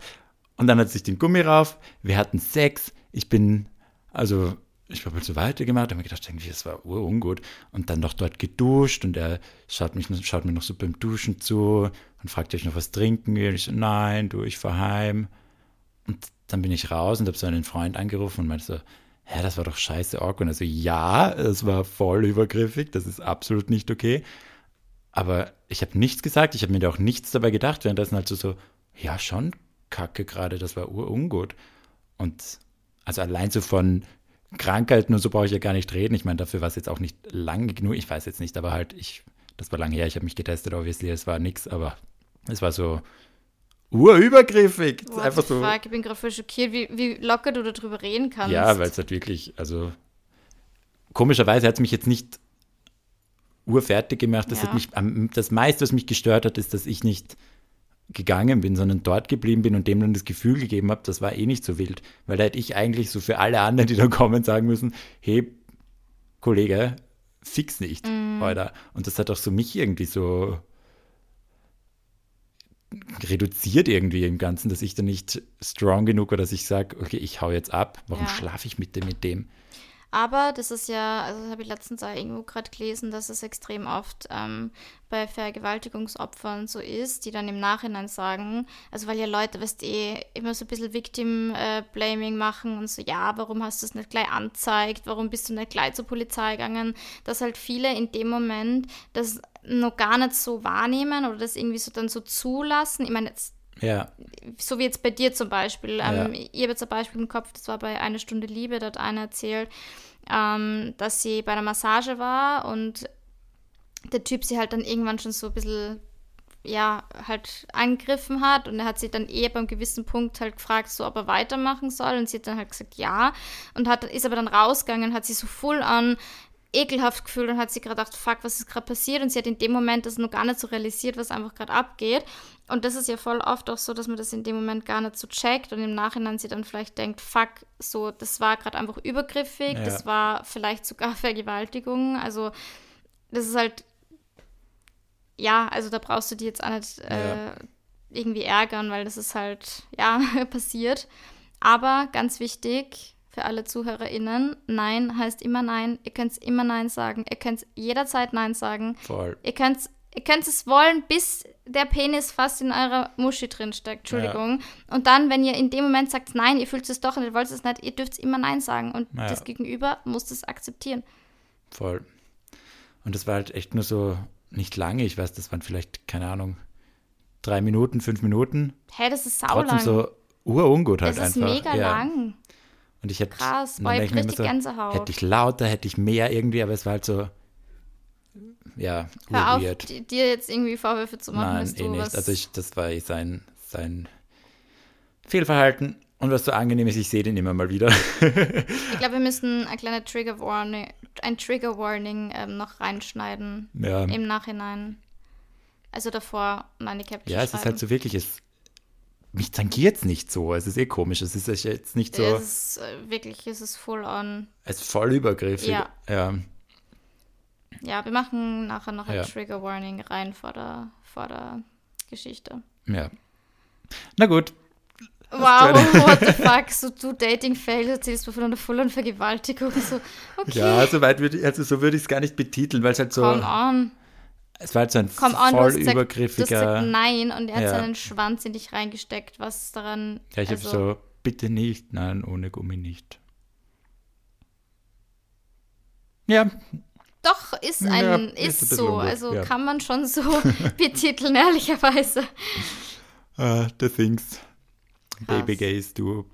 Und dann hat sich den Gummi rauf. Wir hatten Sex. Ich bin, also ich habe halt so weitergemacht. Habe mir gedacht, irgendwie, das war urungut. Und dann noch dort geduscht. Und er schaut, mich, schaut mir noch so beim Duschen zu und fragt, ob ich noch was trinken will. Und ich so, nein, du, ich fahr heim. Und dann bin ich raus und habe so einen Freund angerufen und meinte so, hä, das war doch scheiße awkward. Und also ja, es war voll übergriffig, das ist absolut nicht okay. Aber ich habe nichts gesagt, ich habe mir da auch nichts dabei gedacht, währenddessen halt so, ja, schon kacke gerade, das war urungut. Und also allein so von Krankheiten und so brauche ich ja gar nicht reden. Ich meine, dafür war es jetzt auch nicht lange genug, ich weiß jetzt nicht, aber halt, ich, das war lange her, ich habe mich getestet, obviously, es war nix, aber es war so urübergriffig. What einfach so. fuck, ich bin gerade voll schockiert, wie, wie locker du darüber reden kannst. Ja, weil es halt wirklich, also komischerweise hat es mich jetzt nicht urfertig gemacht. Das Ja. hat mich, das meiste, was mich gestört hat, ist, dass ich nicht gegangen bin, sondern dort geblieben bin und dem dann das Gefühl gegeben habe, das war eh nicht so wild. Weil da hätte ich eigentlich so für alle anderen, die da kommen, sagen müssen, hey, Kollege, fix nicht, Mhm. Alter. Und das hat auch so mich irgendwie so reduziert irgendwie im Ganzen, dass ich da nicht strong genug war, dass ich sage, okay, ich hau jetzt ab. Warum Ja. schlafe ich mit dem, mit dem? Aber das ist ja, also das habe ich letztens auch irgendwo gerade gelesen, dass es extrem oft ähm, bei Vergewaltigungsopfern so ist, die dann im Nachhinein sagen, also weil ja Leute, weißt eh, immer so ein bisschen Victim-Blaming machen und so, ja, warum hast du es nicht gleich anzeigt, warum bist du nicht gleich zur Polizei gegangen, dass halt viele in dem Moment das noch gar nicht so wahrnehmen oder das irgendwie so dann so zulassen. Ich meine, jetzt Ja, so wie jetzt bei dir zum Beispiel. Ähm, Ja. Ich habe jetzt ein Beispiel im Kopf, das war bei Eine Stunde Liebe, da hat eine erzählt, ähm, dass sie bei einer Massage war und der Typ sie halt dann irgendwann schon so ein bisschen, ja, halt angegriffen hat und er hat sie dann eh beim gewissen Punkt halt gefragt, so ob er weitermachen soll und sie hat dann halt gesagt, ja und hat, ist aber dann rausgegangen, hat sich so voll an ekelhaft gefühlt und hat sie gerade gedacht, fuck, was ist gerade passiert? Und sie hat in dem Moment das noch gar nicht so realisiert, was einfach gerade abgeht. Und das ist ja voll oft auch so, dass man das in dem Moment gar nicht so checkt und im Nachhinein sie dann vielleicht denkt, fuck, so, das war gerade einfach übergriffig, Ja. das war vielleicht sogar Vergewaltigung. Also, das ist halt, ja, also da brauchst du die jetzt auch nicht äh, Ja. irgendwie ärgern, weil das ist halt, ja, passiert. Aber ganz wichtig für alle ZuhörerInnen, Nein heißt immer Nein. Ihr könnt immer Nein sagen. Ihr könnt jederzeit Nein sagen. voll. Ihr könnt, ihr könnt es wollen, bis der Penis fast in eurer Muschi drin steckt. Entschuldigung. Und dann, wenn ihr in dem Moment sagt, nein, ihr fühlt es doch und ihr wollt es nicht, ihr dürft immer Nein sagen. Und Ja. das Gegenüber muss das akzeptieren. Voll. Und das war halt echt nur so nicht lange. Ich weiß, das waren vielleicht, keine Ahnung, drei Minuten, fünf Minuten. Hä, das ist Trotzdem saulang. so urungut halt das ist einfach. mega ja. lang. Und ich hätte. Krass, boah, ich richtig immer Gänsehaut. Hätte ich lauter, hätte ich mehr irgendwie, aber es war halt so. Ja, Hör auf, weird. di- dir jetzt irgendwie Vorwürfe zu machen, Nein, eh nicht. Also ich, das war eh sein, sein Fehlverhalten. Und was so angenehm ist, ich sehe den immer mal wieder. Ich glaube, wir müssen eine kleine Trigger Warning, ein Trigger Warning ähm, noch reinschneiden ja, im Nachhinein. Also davor, nein, die Caption ja es ist halt so wirklich, es, mich tangiert es nicht so. Es ist eh komisch. Es ist jetzt nicht so, Es ist äh, wirklich, es ist full on. es ist voll übergriffig. Ja. ja. Ja, wir machen nachher noch ein Ja. Trigger Warning rein vor der, vor der Geschichte. Ja. Na gut. Wow, what the fuck, so du Dating-Fail erzählst du von einer vollen Vergewaltigung. So, okay, Ja, so weit würde ich, also so würde ich es gar nicht betiteln, weil es halt so, come on. Es war so ein on, du voll du hast übergriffiger. gesagt nein und er hat Ja. seinen Schwanz in dich reingesteckt. Was ist daran? ja, ich also, habe so, bitte nicht, nein, ohne Gummi nicht. Ja, Doch, ist ein, Ja, ist, ist ein so. ungut, Also ja. kann man schon so betiteln, ehrlicherweise. uh, the things. Krass. Baby Gays, du.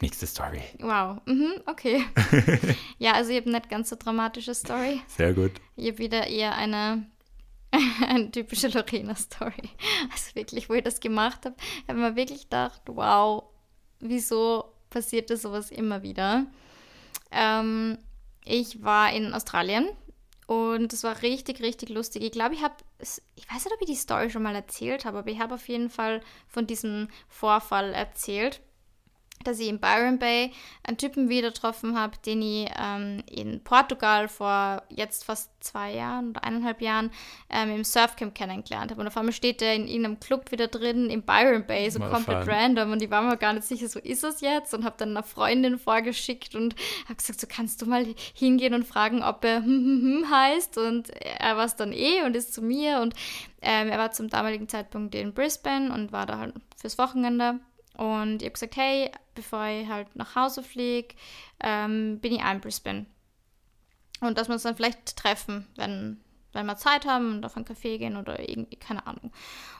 Nächste Story. Wow, mhm, okay. ja, also ich habe nicht ganz so dramatische Story. Sehr gut. Ich habe wieder eher eine, eine typische Lorena-Story. Also wirklich, wo ich das gemacht habe, habe ich mir wirklich gedacht, wow, wieso passiert das sowas immer wieder? Ähm, ich war in Australien und es war richtig, richtig lustig. Ich glaube, ich habe, ich weiß nicht, ob ich die Story schon mal erzählt habe, aber ich habe auf jeden Fall von diesem Vorfall erzählt dass ich in Byron Bay einen Typen wieder getroffen habe, den ich ähm, in Portugal vor jetzt fast zwei Jahren oder eineinhalb Jahren ähm, im Surfcamp kennengelernt habe. Und auf einmal steht er in irgendeinem Club wieder drin, in Byron Bay, so Mal komplett fahren. random. Und ich war mir gar nicht sicher, so ist es jetzt. Und habe dann einer Freundin vorgeschickt und habe gesagt, so kannst du mal hingehen und fragen, ob er hm, hm, hm heißt. Und er war es dann eh und ist zu mir. Und ähm, er war zum damaligen Zeitpunkt in Brisbane und war da halt fürs Wochenende. Und ich habe gesagt, hey, bevor ich halt nach Hause fliege, ähm, bin ich auch in Brisbane. Und dass wir uns dann vielleicht treffen, wenn, wenn wir Zeit haben und auf einen Café gehen oder irgendwie, keine Ahnung.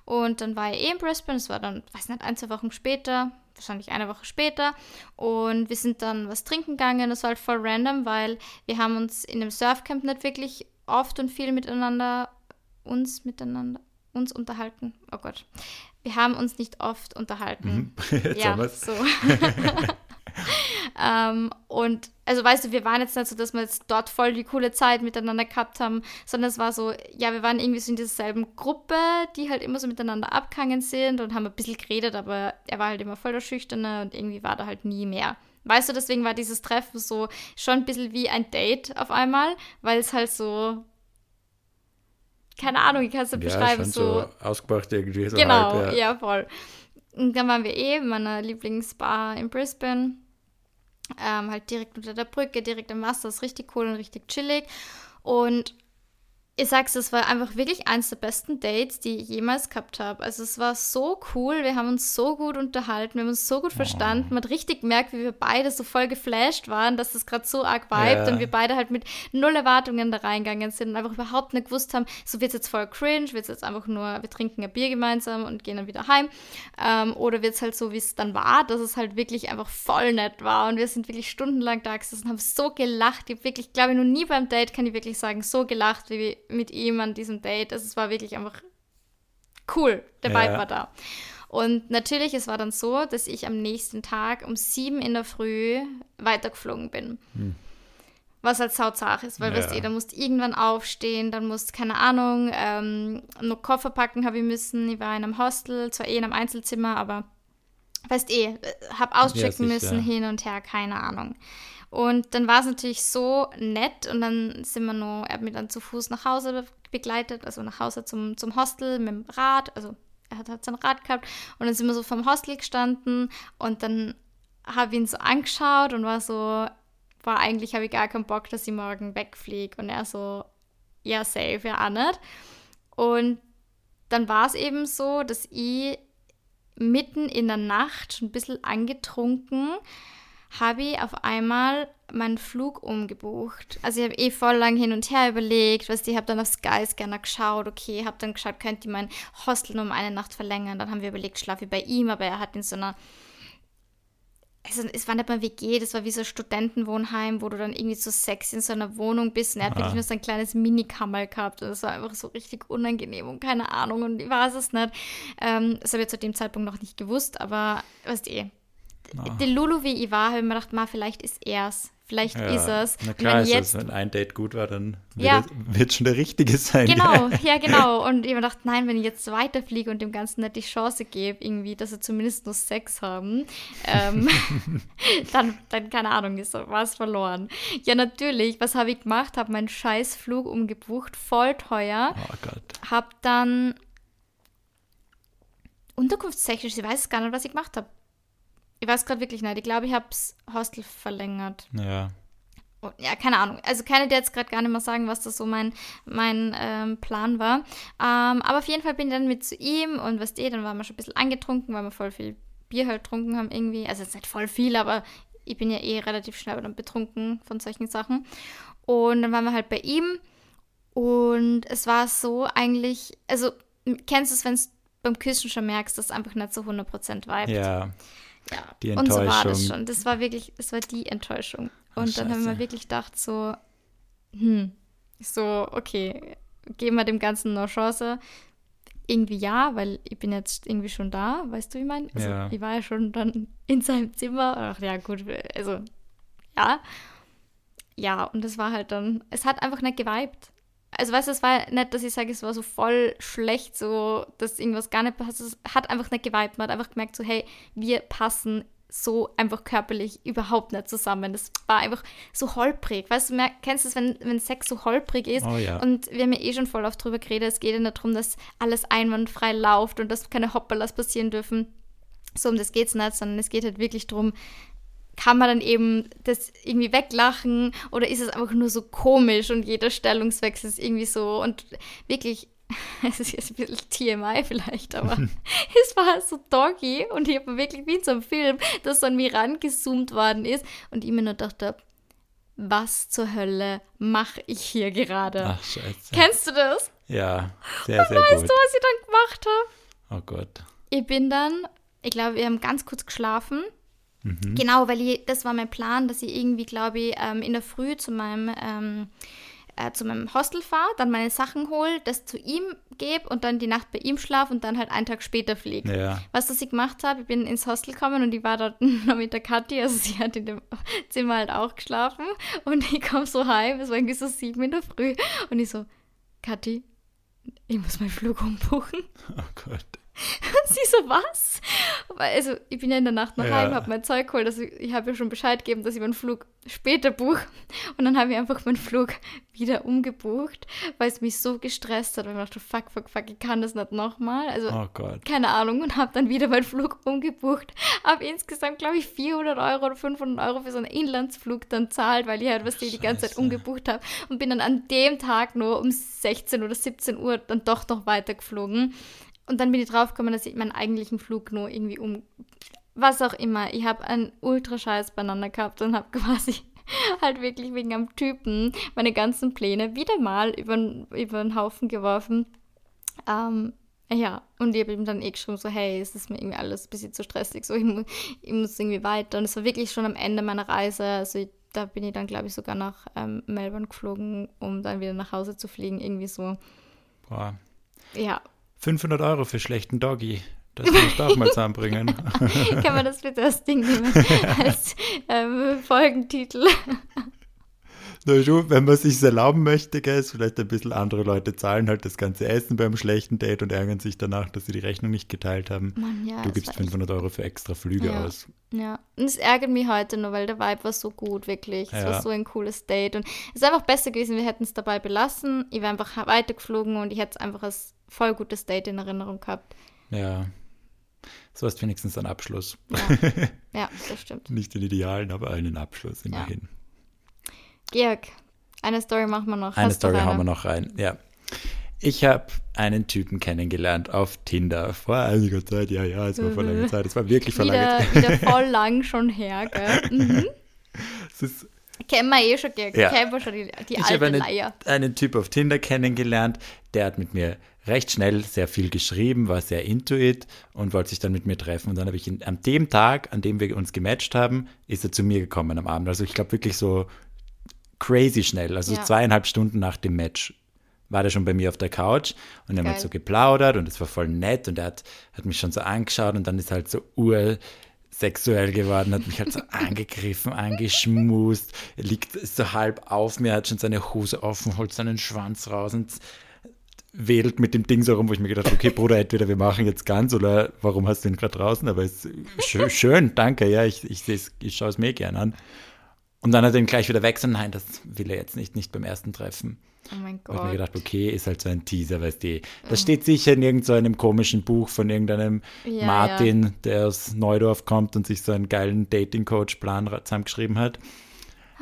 Und dann war ich eh in Brisbane, es war dann, weiß nicht, ein, zwei Wochen später, wahrscheinlich eine Woche später. Und wir sind dann was trinken gegangen. Das war halt voll random, weil wir haben uns in dem Surfcamp nicht wirklich oft und viel miteinander, uns miteinander, uns unterhalten. Oh Gott. Wir haben uns nicht oft unterhalten. Jetzt haben Ja, so. ähm, und also weißt du, wir waren jetzt nicht so, dass wir jetzt dort voll die coole Zeit miteinander gehabt haben, sondern es war so, ja, wir waren irgendwie so in derselben Gruppe, die halt immer so miteinander abgehangen sind und haben ein bisschen geredet, aber er war halt immer voll der Schüchterne und irgendwie war da halt nie mehr. Weißt du, deswegen war dieses Treffen so schon ein bisschen wie ein Date auf einmal, weil es halt so, keine Ahnung, ich kann es ja, beschreiben. schon So, so ausgemacht irgendwie. So genau, halb, ja. ja. voll. Und dann waren wir eh in meiner Lieblingsbar in Brisbane. Ähm, halt direkt unter der Brücke, direkt am Wasser, ist richtig cool und richtig chillig. Und ich sag's, es war einfach wirklich eins der besten Dates, die ich jemals gehabt habe. Also es war so cool, wir haben uns so gut unterhalten, wir haben uns so gut verstanden. Man hat richtig gemerkt, wie wir beide so voll geflasht waren, dass das gerade so arg vibet Ja. und wir beide halt mit null Erwartungen da reingegangen sind und einfach überhaupt nicht gewusst haben, so wird's jetzt voll cringe, wird's jetzt einfach nur, wir trinken ein Bier gemeinsam und gehen dann wieder heim. Ähm, oder wird's halt so, wie es dann war, dass es halt wirklich einfach voll nett war und wir sind wirklich stundenlang da gesessen und haben so gelacht. Ich habe wirklich, glaube ich, noch nie beim Date, kann ich wirklich sagen, so gelacht wie mit ihm an diesem Date. Also es war wirklich einfach cool. Der Ja. Vibe war da. Und natürlich, es war dann so, dass ich am nächsten Tag um sieben in der Früh weitergeflogen bin. Was halt sauzach ist, weil, Ja. weißt du, da musst irgendwann aufstehen, dann musst, keine Ahnung, ähm, noch Koffer packen habe ich müssen. Ich war in einem Hostel, zwar eh in einem Einzelzimmer, aber weißt eh, äh, hab auschecken Ja, müssen, hin und her, keine Ahnung. Und dann war es natürlich so nett und dann sind wir noch, er hat mich dann zu Fuß nach Hause be- begleitet, also nach Hause zum, zum Hostel mit dem Rad, also er hat, hat sein Rad gehabt und dann sind wir so vom Hostel gestanden und dann habe ich ihn so angeschaut und war so, war eigentlich habe ich gar keinen Bock, dass ich morgen wegfliege und er so, ja safe, ja auch nicht. Und dann war es eben so, dass ich mitten in der Nacht, schon ein bisschen angetrunken, habe ich auf einmal meinen Flug umgebucht. Also ich habe eh voll lang hin und her überlegt, was ich habe dann auf Skyscanner geschaut, okay, habe dann geschaut, könnte ich mein Hostel nur um eine Nacht verlängern. Dann haben wir überlegt, schlafe ich bei ihm, aber er hat in so einer also es war nicht mal WG, das war wie so ein Studentenwohnheim, wo du dann irgendwie so sexy in so einer Wohnung bist und er hat Aha. wirklich nur so ein kleines Minikammer gehabt und das war einfach so richtig unangenehm und keine Ahnung und ich weiß es nicht. Ähm, das habe ich zu dem Zeitpunkt noch nicht gewusst, aber weißt eh, Ah. die Lulu wie ich war, habe ich mir gedacht, ma, vielleicht ist er's, vielleicht Ja, ist es. Na klar, wenn ist jetzt es, wenn ein Date gut war, dann wird, Ja. es, schon der richtige sein. Genau, ja, genau. Und ich habe mir gedacht, nein, wenn ich jetzt weiterfliege und dem Ganzen nicht die Chance gebe, irgendwie, dass sie zumindest nur Sex haben, ähm, dann, dann, keine Ahnung, ist was verloren. Ja, natürlich, was habe ich gemacht? Habe meinen Scheißflug umgebucht, voll teuer. Oh Gott. Hab dann unterkunftstechnisch, ich weiß gar nicht, was ich gemacht habe. Ich weiß gerade wirklich nicht. Ich glaube, ich habe das Hostel verlängert. Ja. Oh, ja, keine Ahnung. Also kann ich dir jetzt gerade gar nicht mehr sagen, was das so mein, mein ähm, Plan war. Ähm, aber auf jeden Fall bin ich dann mit zu ihm und was eh, dann waren wir schon ein bisschen angetrunken, weil wir voll viel Bier halt getrunken haben irgendwie. Also jetzt nicht voll viel, aber ich bin ja eh relativ schnell dann betrunken von solchen Sachen. Und dann waren wir halt bei ihm und es war so eigentlich, also kennst du es, wenn du beim Küssen schon merkst, dass es einfach nicht so 100% vibet. Ja. Ja, Die und so war das Enttäuschung. schon. Das war wirklich, das war die Enttäuschung. Ach, Und dann haben wir wirklich gedacht, so, hm, so, okay, geben wir dem Ganzen noch Chance. Irgendwie ja, weil ich bin jetzt irgendwie schon da, weißt du, wie ich meine? Also, Ja. ich war ja schon dann in seinem Zimmer. Ach ja, gut, also, ja. Ja, und das war halt dann, es hat einfach nicht geweibt. Also, weißt du, es war nicht, dass ich sage, es war so voll schlecht, so, dass irgendwas gar nicht passt. Es hat einfach nicht geweibt. Man hat einfach gemerkt, so, hey, wir passen so einfach körperlich überhaupt nicht zusammen. Das war einfach so holprig. Weißt du, kennst du es, wenn, wenn Sex so holprig ist? Oh ja. Und wir haben ja eh schon voll oft drüber geredet, es geht ja nicht darum, dass alles einwandfrei läuft und dass keine Hopperlas passieren dürfen. So um das geht es nicht, sondern es geht halt wirklich darum, kann man dann eben das irgendwie weglachen oder ist es einfach nur so komisch und jeder Stellungswechsel ist irgendwie so und wirklich, es ist jetzt ein bisschen TMI vielleicht, aber es war so doggy und ich habe wirklich wie in so einem Film, das so an mir rangezoomt worden ist und ich mir nur dachte, was zur Hölle mache ich hier gerade? Ach, scheiße. Kennst du das? Ja, sehr, sehr Weißt gut. du, was ich dann gemacht habe? Oh Gott. Ich bin dann, ich glaube, wir haben ganz kurz geschlafen. Mhm. Genau, weil ich, das war mein Plan, dass ich irgendwie, glaube ich, ähm, in der Früh zu meinem, ähm, äh, zu meinem Hostel fahre, dann meine Sachen hole, das zu ihm gebe und dann die Nacht bei ihm schlafe und dann halt einen Tag später fliege. Ja. Was das ich gemacht habe, ich bin ins Hostel gekommen und ich war dort noch mit der Kathi, also sie hat in dem Zimmer halt auch geschlafen und ich komme so heim, es war irgendwie so sieben in der Früh und ich so, Kathi, ich muss meinen Flug umbuchen. Oh Gott. Und sie so, was? Also, ich bin ja in der Nacht noch Ja. heim, habe mein Zeug geholt. Also, ich habe ja schon Bescheid gegeben, dass ich meinen Flug später buche. Und dann habe ich einfach meinen Flug wieder umgebucht, weil es mich so gestresst hat. Und ich dachte, fuck, fuck, fuck, ich kann das nicht nochmal. Also, Oh Gott. keine Ahnung. Und habe dann wieder meinen Flug umgebucht. Habe insgesamt, glaube ich, 400 Euro oder 500 Euro für so einen Inlandsflug dann zahlt, weil ich halt, was die, die ganze Zeit umgebucht habe. Und bin dann an dem Tag nur um 16 oder 17 Uhr dann doch noch weitergeflogen. Und dann bin ich draufgekommen, dass ich meinen eigentlichen Flug nur irgendwie um. Was auch immer. Ich habe einen ultra scheiß beieinander gehabt und habe quasi halt wirklich wegen einem Typen meine ganzen Pläne wieder mal über, über den Haufen geworfen. Ähm, ja, und ich habe ihm dann eh geschrieben, so, hey, es ist mir irgendwie alles ein bisschen zu stressig, so, ich, mu ich muss irgendwie weiter. Und es war wirklich schon am Ende meiner Reise, also ich, da bin ich dann, glaube ich, sogar nach ähm, Melbourne geflogen, um dann wieder nach Hause zu fliegen, irgendwie so. Boah. Ja, 500 Euro für schlechten Doggy. Das musst du auch mal zusammenbringen. kann man das bitte als Ding nehmen, als ähm, Folgentitel. Na wenn man sich erlauben möchte, gell, ist vielleicht ein bisschen andere Leute zahlen halt das ganze Essen beim schlechten Date und ärgern sich danach, dass sie die Rechnung nicht geteilt haben. Mann, ja, du es gibst war echt- 500 Euro für extra Flüge Ja. aus. Ja, und es ärgert mich heute nur, weil der Vibe war so gut, wirklich. Es Ja. war so ein cooles Date. Und es ist einfach besser gewesen, wir hätten es dabei belassen. Ich wäre einfach weitergeflogen und ich hätte es einfach als voll gutes Date in Erinnerung gehabt. Ja. So hast wenigstens einen Abschluss. Ja, ja das stimmt. Nicht den idealen, aber einen Abschluss immerhin. Georg, eine Story machen wir noch. Eine Hast Story hauen wir noch rein. Ja. Ich habe einen Typen kennengelernt auf Tinder vor einiger Zeit. Ja, ja, es war vor langer Zeit. Es war wirklich vor langer Zeit. wieder voll lang schon her, gell? Mhm. Es ist Kennen wir eh schon, Georg. Ja. Kennen wir schon die, die Ich alte habe einen, Leier. einen Typ auf Tinder kennengelernt, der hat mit mir recht schnell sehr viel geschrieben, war sehr intuit und wollte sich dann mit mir treffen. Und dann habe ich ihn, an dem Tag, an dem wir uns gematcht haben, ist er zu mir gekommen am Abend. Also ich glaube wirklich so crazy schnell, also Ja. zweieinhalb Stunden nach dem Match war der schon bei mir auf der Couch und haben Geil. halt so geplaudert und es war voll nett und er hat, hat mich schon so angeschaut und dann ist halt so ursexuell geworden, hat mich halt so angegriffen, angeschmust, er liegt so halb auf mir, hat schon seine Hose offen, holt seinen Schwanz raus und wedelt mit dem Ding so rum, wo ich mir gedacht habe, okay, Bruder, entweder wir machen jetzt ganz oder warum hast du ihn gerade draußen? Aber es ist schön, schön danke, ja, ich, ich, ich schaue es mir gern an. Und dann hat er ihn gleich wieder weg, so nein, das will er jetzt nicht, nicht beim ersten Treffen. Oh mein Da habe ich mir Gott. gedacht, okay, ist halt so ein Teaser, weißt du. Das steht sicher in irgendeinem so einem komischen Buch von irgendeinem Ja, Martin, der aus Neudorf kommt und sich so einen geilen Dating-Coach-Plan zusammengeschrieben hat,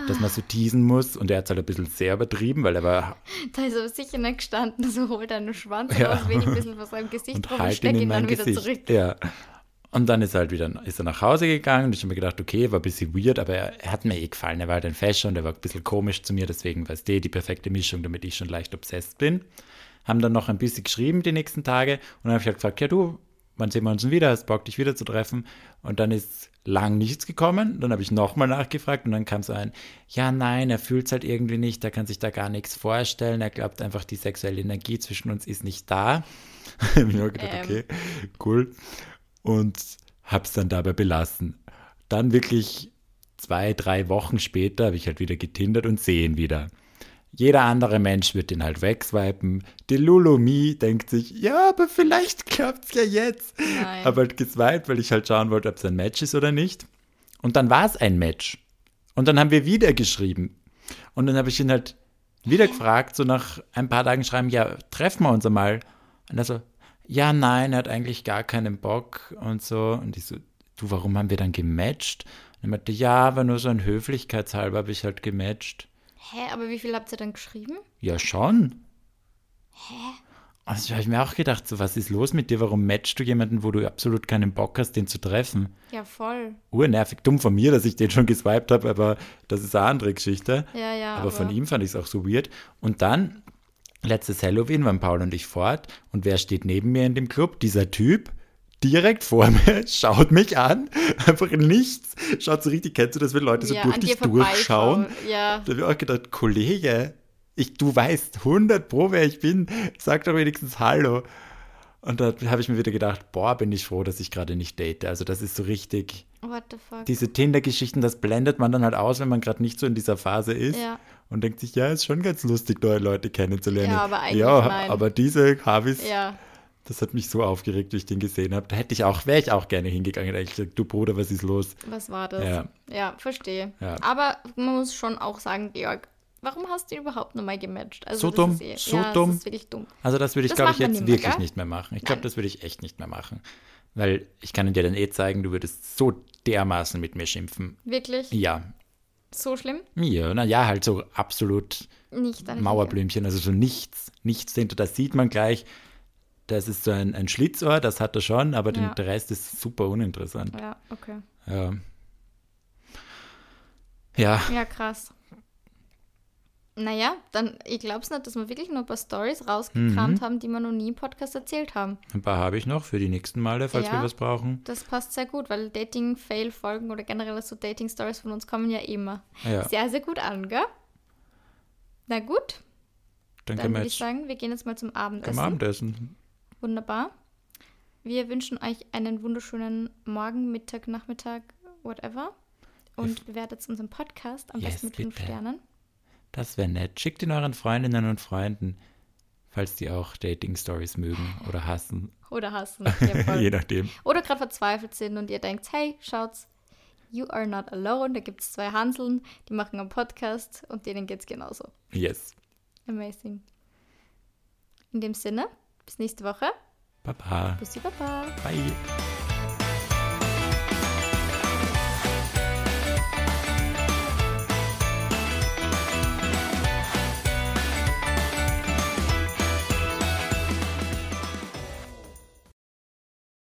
dass man so teasen muss. Und er hat es halt ein bisschen sehr übertrieben, weil er war Da ist aber sicher nicht gestanden, so hol deinen Schwanz Ja. raus, ich ein bisschen von seinem Gesicht und rum und halt steck ihn in ihn dann mein wieder Gesicht. zurück. Ja. Und dann ist er halt wieder ist er nach Hause gegangen und ich habe mir gedacht, okay, war ein bisschen weird, aber er, er hat mir eh gefallen. Er war halt ein Fashion und er war ein bisschen komisch zu mir, deswegen war es die, die perfekte Mischung, damit ich schon leicht obsessed bin. Haben dann noch ein bisschen geschrieben die nächsten Tage und dann habe ich halt gefragt, ja du, wann sehen wir uns denn wieder? Hast Bock, dich wieder zu treffen? Und dann ist lang nichts gekommen. Dann habe ich nochmal nachgefragt und dann kam so ein, ja, nein, er fühlt es halt irgendwie nicht, er kann sich da gar nichts vorstellen. Er glaubt einfach, die sexuelle Energie zwischen uns ist nicht da. habe ich mir gedacht, Ähm. okay, cool. Und habe es dann dabei belassen. Dann wirklich zwei, drei Wochen später habe ich halt wieder getindert und sehe ihn wieder. Jeder andere Mensch wird den halt wegswipen. Die Lulumi denkt sich, ja, aber vielleicht klappt's ja jetzt. Nein. Habe halt geswiped, weil ich halt schauen wollte, ob es ein Match ist oder nicht. Und dann war es ein Match. Und dann haben wir wieder geschrieben. Und dann habe ich ihn halt wieder gefragt, so nach ein paar Tagen schreiben, ja, treffen wir uns einmal. Und er so, ja, nein, er hat eigentlich gar keinen Bock und so. Und ich so, du, warum haben wir dann gematcht? Und er meinte, ja, aber nur so ein Höflichkeitshalber habe ich halt gematcht. Hä, aber wie viel habt ihr dann geschrieben? Ja, schon. Hä? Also habe ich mir auch gedacht, so, was ist los mit dir? Warum matchst du jemanden, wo du absolut keinen Bock hast, den zu treffen? Ja, voll. Urnervig, dumm von mir, dass ich den schon geswiped habe, aber das ist eine andere Geschichte. Ja, ja. aber, von ihm fand ich es auch so weird. Und dann, letztes Halloween waren Paul und ich fort und wer steht neben mir in dem Club? Dieser Typ, direkt vor mir, schaut mich an, einfach nichts, schaut so richtig, kennst du das, wenn Leute so ja, durch dich durchschauen? Ja. Da habe ich auch gedacht, Kollege, ich, du weißt 100 pro, wer ich bin, sag doch wenigstens Hallo. Und da habe ich mir wieder gedacht, boah, bin ich froh, dass ich gerade nicht date. Also das ist so richtig, What the fuck? diese Tinder-Geschichten, das blendet man dann halt aus, wenn man gerade nicht so in dieser Phase ist. Ja. Und denkt sich, ja, ist schon ganz lustig, neue Leute kennenzulernen. Ja, aber eigentlich Ja, nein. aber diese Harvis, Ja. Das hat mich so aufgeregt, wie ich den gesehen habe. Da hätte ich auch, wäre ich auch gerne hingegangen. Ich gesagt, du Bruder, was ist los? Was war das? Ja. Ja, verstehe. Ja. Aber man muss schon auch sagen, Georg, warum hast du ihn überhaupt nochmal gematcht? Also So das dumm, ist eh, so ja, dumm. Das ist wirklich dumm. Also das würde ich, glaube ich, jetzt nicht mehr, wirklich gell? nicht mehr machen. Ich glaube, das würde ich echt nicht mehr machen. Weil ich kann dir dann eh zeigen, du würdest so dermaßen mit mir schimpfen. Wirklich? Ja, So schlimm? ja, na ja, halt so absolut Mauerblümchen, also so nichts, nichts dahinter. Das sieht man gleich. Das ist so ein, ein Schlitzohr, das hat er schon, aber Ja. der Rest ist super uninteressant. Ja, okay. Ja. Ja, Ja, krass. Naja, dann, ich glaube es nicht, dass wir wirklich nur ein paar Stories rausgekramt Mhm. haben, die wir noch nie im Podcast erzählt haben. ein paar habe ich noch für die nächsten Male, falls Ja. wir was brauchen. Das passt sehr gut, weil Dating-Fail-Folgen oder generell so Dating-Stories von uns kommen ja immer Ja, sehr, sehr gut an, gell? Na gut, dann dann würde ich sagen, wir gehen jetzt mal zum Abendessen. zum Abendessen. Wunderbar. Wir wünschen euch einen wunderschönen Morgen, Mittag, Nachmittag, whatever. Und bewertet unseren Podcast am Yes, besten mit fünf. Sternen. Das wäre nett. Schickt ihn euren Freundinnen und Freunden, falls die auch Dating-Stories mögen oder hassen. Oder hassen. Ja. Je nachdem. Oder gerade verzweifelt sind und ihr denkt, hey, schaut's, you are not alone. Da gibt es zwei Hanseln, die machen einen Podcast und denen geht's genauso. Yes. Amazing. In dem Sinne, bis nächste Woche. Baba. Bussi Baba. Bye.